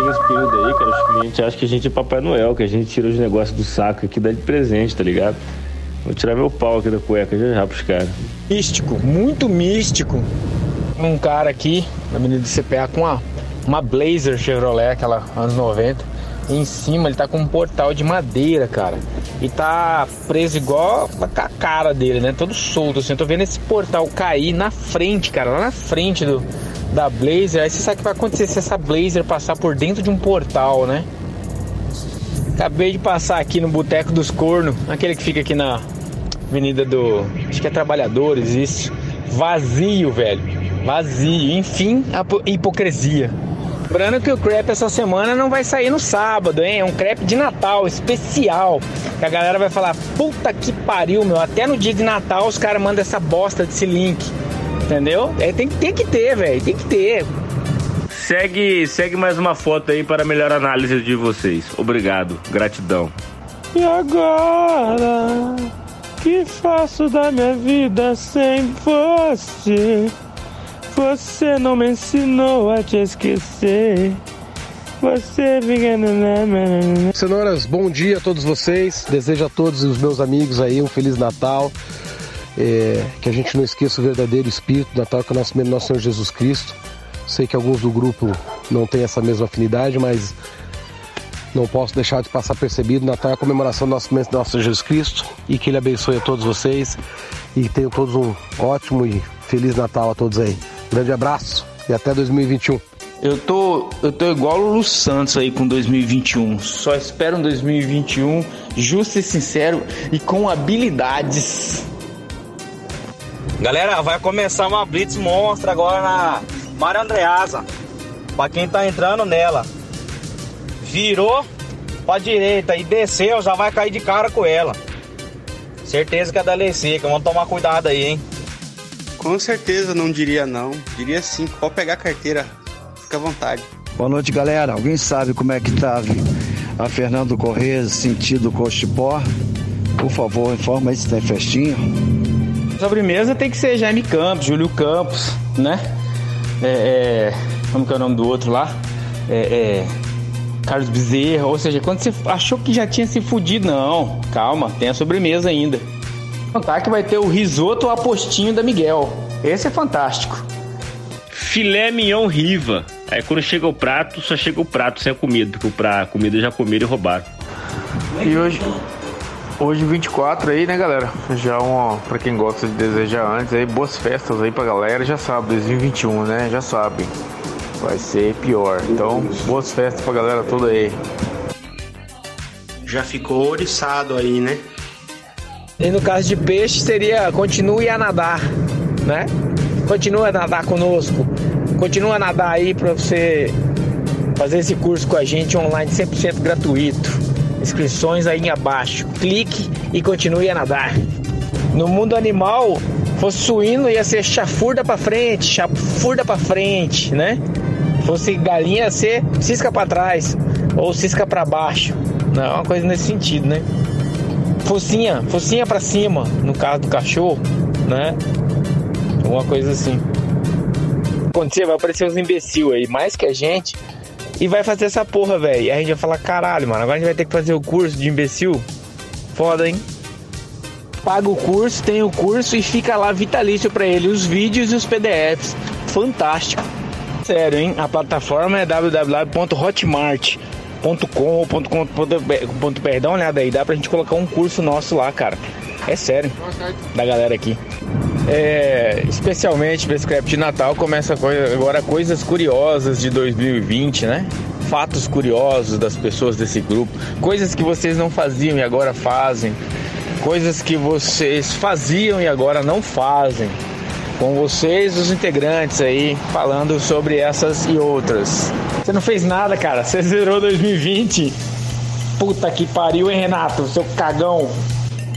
chega esse período aí, cara, os clientes acham que a gente é Papai Noel, que a gente tira os negócios do saco aqui dá de presente, tá ligado? Vou tirar meu pau aqui da cueca já já pros caras. Místico, muito místico. Um cara aqui na Avenida do CPA com uma, uma Blazer Chevrolet, aquela anos 90. E em cima ele tá com um portal de madeira, cara. E tá preso igual a cara dele, né? Todo solto assim. Eu tô vendo esse portal cair na frente, cara. Lá na frente do, da Blazer. Aí você sabe o que vai acontecer se essa Blazer passar por dentro de um portal, né? Acabei de passar aqui no Boteco dos Cornos, aquele que fica aqui na Avenida do. Acho que é Trabalhadores, isso. Vazio, velho. Vazio. Enfim, a hipocrisia. Lembrando que o crepe essa semana não vai sair no sábado, hein? É um crepe de Natal especial. Que a galera vai falar: puta que pariu, meu. Até no dia de Natal os caras mandam essa bosta desse link. Entendeu? É, tem, tem que ter, velho. Tem que ter. Segue, segue mais uma foto aí para melhor análise de vocês. Obrigado, gratidão. E agora, que faço da minha vida sem você? Você não me ensinou a te esquecer. Você fica. Cenouras, bom dia a todos vocês. Desejo a todos os meus amigos aí um Feliz Natal. É, que a gente não esqueça o verdadeiro espírito do Natal, que é o nosso, nosso Senhor Jesus Cristo. Sei que alguns do grupo não têm essa mesma afinidade, mas não posso deixar de passar percebido. Natal é a comemoração do nosso, nosso Jesus Cristo e que Ele abençoe a todos vocês e tenham todos um ótimo e feliz Natal a todos aí. Grande abraço e até 2021. Eu tô, eu tô igual o Lu Santos aí com 2021. Só espero um 2021 justo e sincero e com habilidades. Galera, vai começar uma blitz monstra agora na Mário Andreasa. Pra quem tá entrando nela. Virou pra direita e desceu, já vai cair de cara com ela. Certeza que é da lei seca, vamos tomar cuidado aí, hein? Com certeza não diria não. Diria sim, pode pegar a carteira. Fica à vontade. Boa noite, galera. Alguém sabe como é que tá a Fernando Corrêa sentido Cochipó? Por favor, informa aí se tem festinha. Sobremesa tem que ser Jaime Campos, Júlio Campos, né? É, é, como que é o nome do outro lá? É, é, Carlos Bezerra, ou seja, quando você achou que já tinha se fudido, não, calma, tem a sobremesa ainda. Contar que vai ter o risoto apostinho da Miguel. Esse é fantástico. Filé mignon riva. Aí quando chega o prato, só chega o prato sem a comida, porque a comida já comeram e roubaram. E hoje, hoje 24 aí, né, galera? Já um, para quem gosta de desejar antes aí, boas festas aí pra galera, já sabe, 2021, né? Já sabe. Vai ser pior. Então, boas festas pra galera toda aí. Já ficou oriçado aí, né? E no caso de peixe seria continue a nadar, né? Continua a nadar conosco. Continua a nadar aí para você fazer esse curso com a gente online 100% gratuito. Inscrições aí abaixo. Clique e continue a nadar. No mundo animal, fosse suíno ia ser chafurda para frente, chafurda para frente, né? Fosse galinha ia ser cisca para trás ou cisca para baixo. Não, é uma coisa nesse sentido, né? Focinha, focinha para cima, no caso do cachorro, né? Alguma coisa assim. Acontecer, vai aparecer uns imbecil aí, mais que a gente, e vai fazer essa porra, velho. E a gente vai falar, caralho, mano, agora a gente vai ter que fazer o curso de imbecil. Foda, hein? Paga o curso, tem o curso e fica lá vitalício para ele, os vídeos e os PDFs. Fantástico. Sério, hein? A plataforma é www.hotmart.com ou .com.br. Dá uma olhada aí, dá pra gente colocar um curso nosso lá, cara. É sério. Da galera aqui. É, especialmente para esse crepe de Natal começa agora coisas curiosas de 2020, né? Fatos curiosos das pessoas desse grupo, coisas que vocês não faziam e agora fazem, coisas que vocês faziam e agora não fazem. Com vocês, os integrantes aí, falando sobre essas e outras. Você não fez nada, cara. Você zerou 2020. Puta que pariu, hein, Renato? Seu cagão.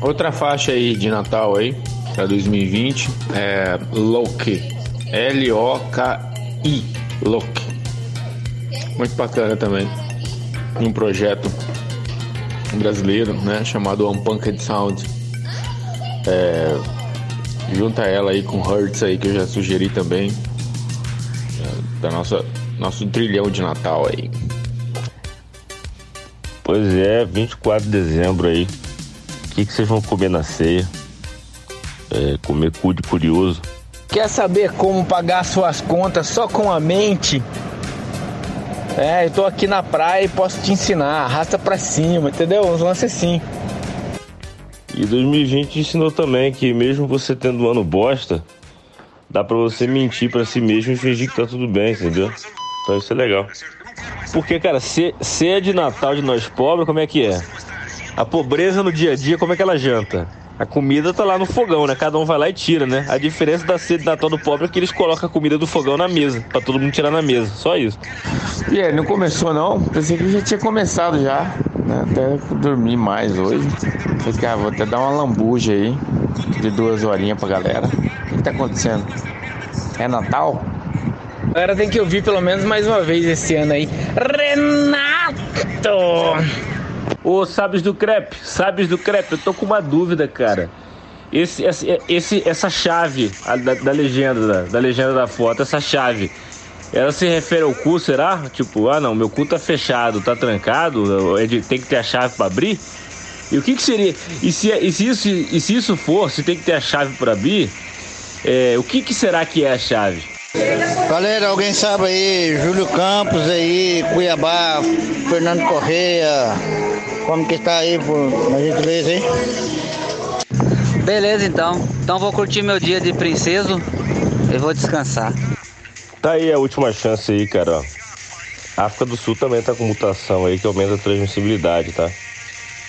Outra faixa aí de Natal aí, para 2020, é Loki. L-O-K-I. Loki. Muito bacana também. Um projeto brasileiro, né, chamado Unpunked Sound. É, junta ela aí com Hertz aí que eu já sugeri também. É, da nossa nosso trilhão de Natal aí. Pois é, 24 de dezembro aí. O que, que vocês vão comer na ceia? É, comer cu de curioso. Quer saber como pagar suas contas só com a mente? É, eu tô aqui na praia e posso te ensinar. Arrasta pra cima, entendeu? Uns lances assim. E 2020 ensinou também que mesmo você tendo um ano bosta, dá pra você mentir pra si mesmo e fingir que tá tudo bem, entendeu? Então isso é legal. Porque, cara, ceia de Natal de nós pobres, como é que é? A pobreza no dia a dia, como é que ela janta? A comida tá lá no fogão, né? Cada um vai lá e tira, né? A diferença da ceia de Natal do pobre é que eles colocam a comida do fogão na mesa, pra todo mundo tirar na mesa. Só isso. E aí, não começou não? Pensei que já tinha começado já. Né? Até dormir mais hoje. Falei, ah, vou até dar uma lambuja aí. De duas horinhas pra galera. O que tá acontecendo? É Natal? A galera tem que ouvir pelo menos mais uma vez esse ano aí. Renato! Ô, Sabes do Crepe, Sabes do Crepe, eu tô com uma dúvida, cara. Esse, esse, esse essa chave da, da legenda, da, da, legenda da foto, essa chave, ela se refere ao cu, será? Tipo, ah não, meu cu tá fechado, tá trancado, é tem que ter a chave para abrir? E o que que seria? E se, e se, isso, e se isso for, se tem que ter a chave para abrir, é, o que que será que é a chave? Galera, alguém sabe aí, Júlio Campos aí, Cuiabá, Fernando Correia, como que está aí, por, na gentileza, hein? Beleza, então. Então vou curtir meu dia de princeso e vou descansar. Tá aí a última chance aí, cara. A África do Sul também tá com mutação aí que aumenta a transmissibilidade, tá?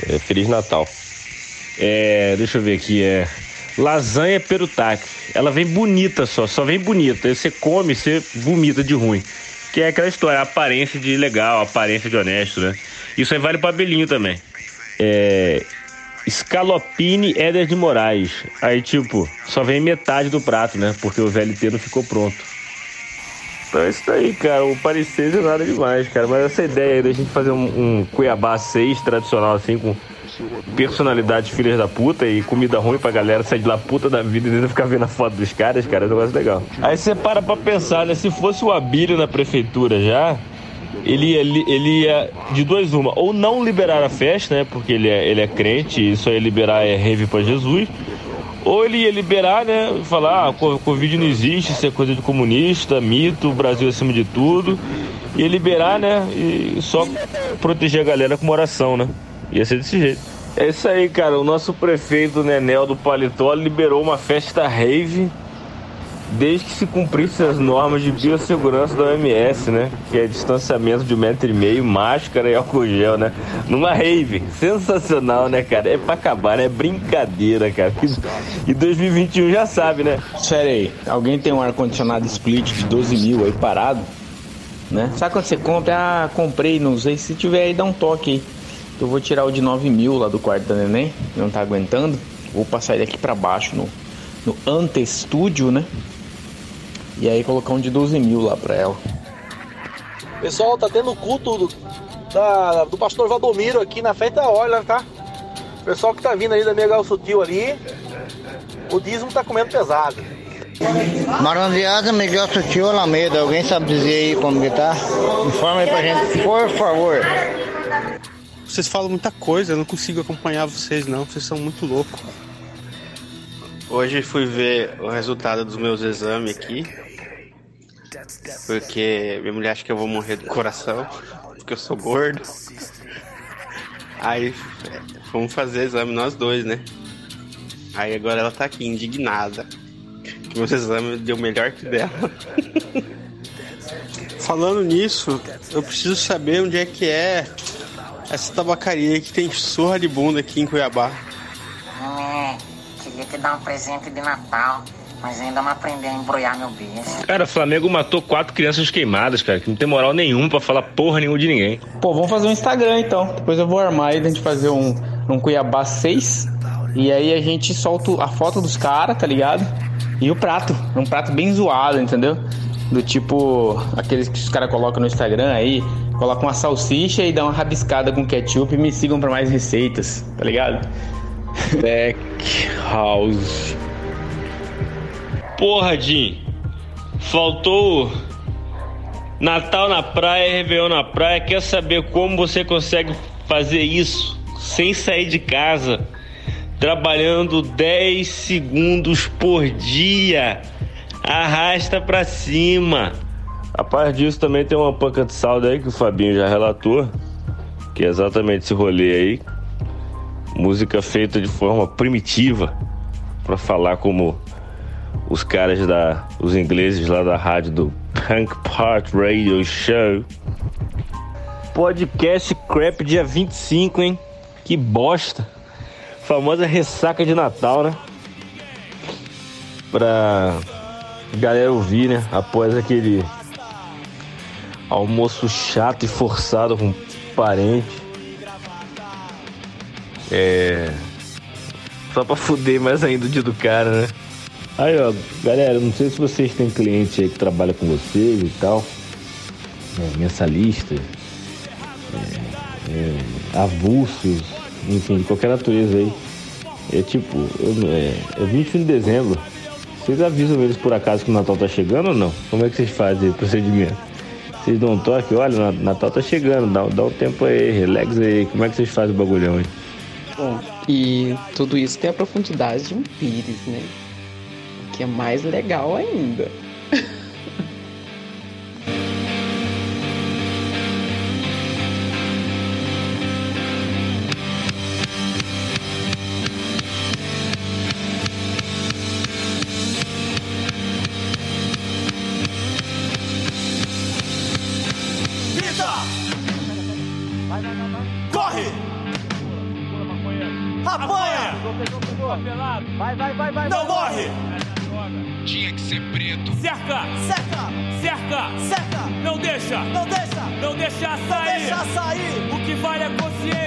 É, Feliz Natal. É, deixa eu ver aqui, é lasanha perutaque. Ela vem bonita só, só vem bonita. Aí você come, você vomita de ruim. Que é aquela história, aparência de legal, aparência de honesto, né? Isso aí vale para Belinho também. É. Scalopini Éder de Moraes. Aí, tipo, só vem metade do prato, né? Porque o VLT não ficou pronto. Então é isso daí, cara. O parecer é nada demais, cara. Mas essa ideia aí da gente fazer um, um Cuiabá 6 tradicional, assim, com personalidade filhas da puta e comida ruim pra galera sair de lá puta da vida e ainda ficar vendo a foto dos caras, cara, é um negócio legal. Aí você para pra pensar, né? Se fosse o Abílio na prefeitura já, ele ia, ele ia de duas uma, ou não liberar a festa, né? Porque ele é, ele é crente e só ia liberar é rave pra Jesus. Ou ele ia liberar, né? Falar, ah, Covid não existe, isso é coisa de comunista, mito, Brasil acima de tudo. Ia liberar, né? E só proteger a galera com uma oração, né? Ia ser desse jeito. É isso aí, cara. O nosso prefeito Nenel do Paletó liberou uma festa rave desde que se cumprissem as normas de biossegurança da OMS, né? Que é distanciamento de um metro e meio, máscara e álcool gel, né? Numa rave. Sensacional, né, cara? É pra acabar, né? É brincadeira, cara. E 2021 já sabe, né? Sério aí, alguém tem um ar-condicionado split de 12 mil aí parado? Né? Sabe quando você compra? Ah, comprei, não sei. Se tiver aí, dá um toque aí. Eu vou tirar o de 9 mil lá do quarto da neném, não tá aguentando. Vou passar ele aqui pra baixo no, no Ante Studio, né? E aí colocar um de 12 mil lá pra ela. Pessoal, tá tendo culto do, da, do pastor Valdomiro aqui na festa Orla, tá? Pessoal que tá vindo aí da Mega Sutil ali, o dízimo tá comendo pesado. Marandiada, Miguel Sutil, Alameda. Alguém sabe dizer aí como que tá? Informa aí pra gente, por favor. Vocês falam muita coisa, eu não consigo acompanhar vocês não, vocês são muito loucos. Hoje fui ver o resultado dos meus exames aqui. Porque minha mulher acha que eu vou morrer do coração, porque eu sou gordo. Aí fomos fazer exame nós dois, né? Aí agora ela tá aqui indignada. Que meus exames deu melhor que dela. Falando nisso, eu preciso saber onde é que é essa tabacaria que tem surra de bunda aqui em Cuiabá. É, queria te dar um presente de Natal. Mas ainda não aprendeu a embrulhar meu beijo. Cara, o Flamengo matou quatro crianças queimadas, cara, que não tem moral nenhuma pra falar porra nenhuma de ninguém. Pô, vamos fazer um Instagram então. Depois eu vou armar aí, a gente fazer um, um Cuiabá 6. E aí a gente solta a foto dos caras, tá ligado? E o prato. Um prato bem zoado, entendeu? Do tipo, aqueles que os caras colocam no Instagram aí, colocam uma salsicha e dá uma rabiscada com ketchup e me sigam para mais receitas, tá ligado? Back House. Porra, Jim. Faltou Natal na praia, Réveillon na praia. Quer saber como você consegue fazer isso sem sair de casa, trabalhando 10 segundos por dia. Arrasta pra cima. A parte disso também tem uma panca de saldo aí que o Fabinho já relatou, que é exatamente esse rolê aí. Música feita de forma primitiva, para falar como os caras da. os ingleses lá da rádio do Punk Part Radio Show. Podcast Crap dia 25, hein? Que bosta. Famosa ressaca de Natal, né? Pra galera ouvir, né? Após aquele almoço chato e forçado com parente. É. Só pra fuder mais ainda o dia do cara, né? Aí, ó, galera, não sei se vocês têm cliente aí que trabalha com vocês e tal. É, mensalistas, é, é, avulsos, enfim, qualquer natureza aí. É tipo, eu, é, é 21 de dezembro. Vocês avisam eles por acaso que o Natal tá chegando ou não? Como é que vocês fazem o procedimento? Vocês dão um toque, olha, Natal tá chegando, dá, dá um tempo aí, relax aí. Como é que vocês fazem o bagulhão aí? Bom, e tudo isso tem a profundidade de um pires, né? Que é mais legal ainda. Vai, vai, vai, vai! Não morre! Tinha que ser preto. Cerca! Cerca! Cerca! Cerca! Não deixa! Não deixa! Não deixa sair! Não deixa sair! O que vale é consciência!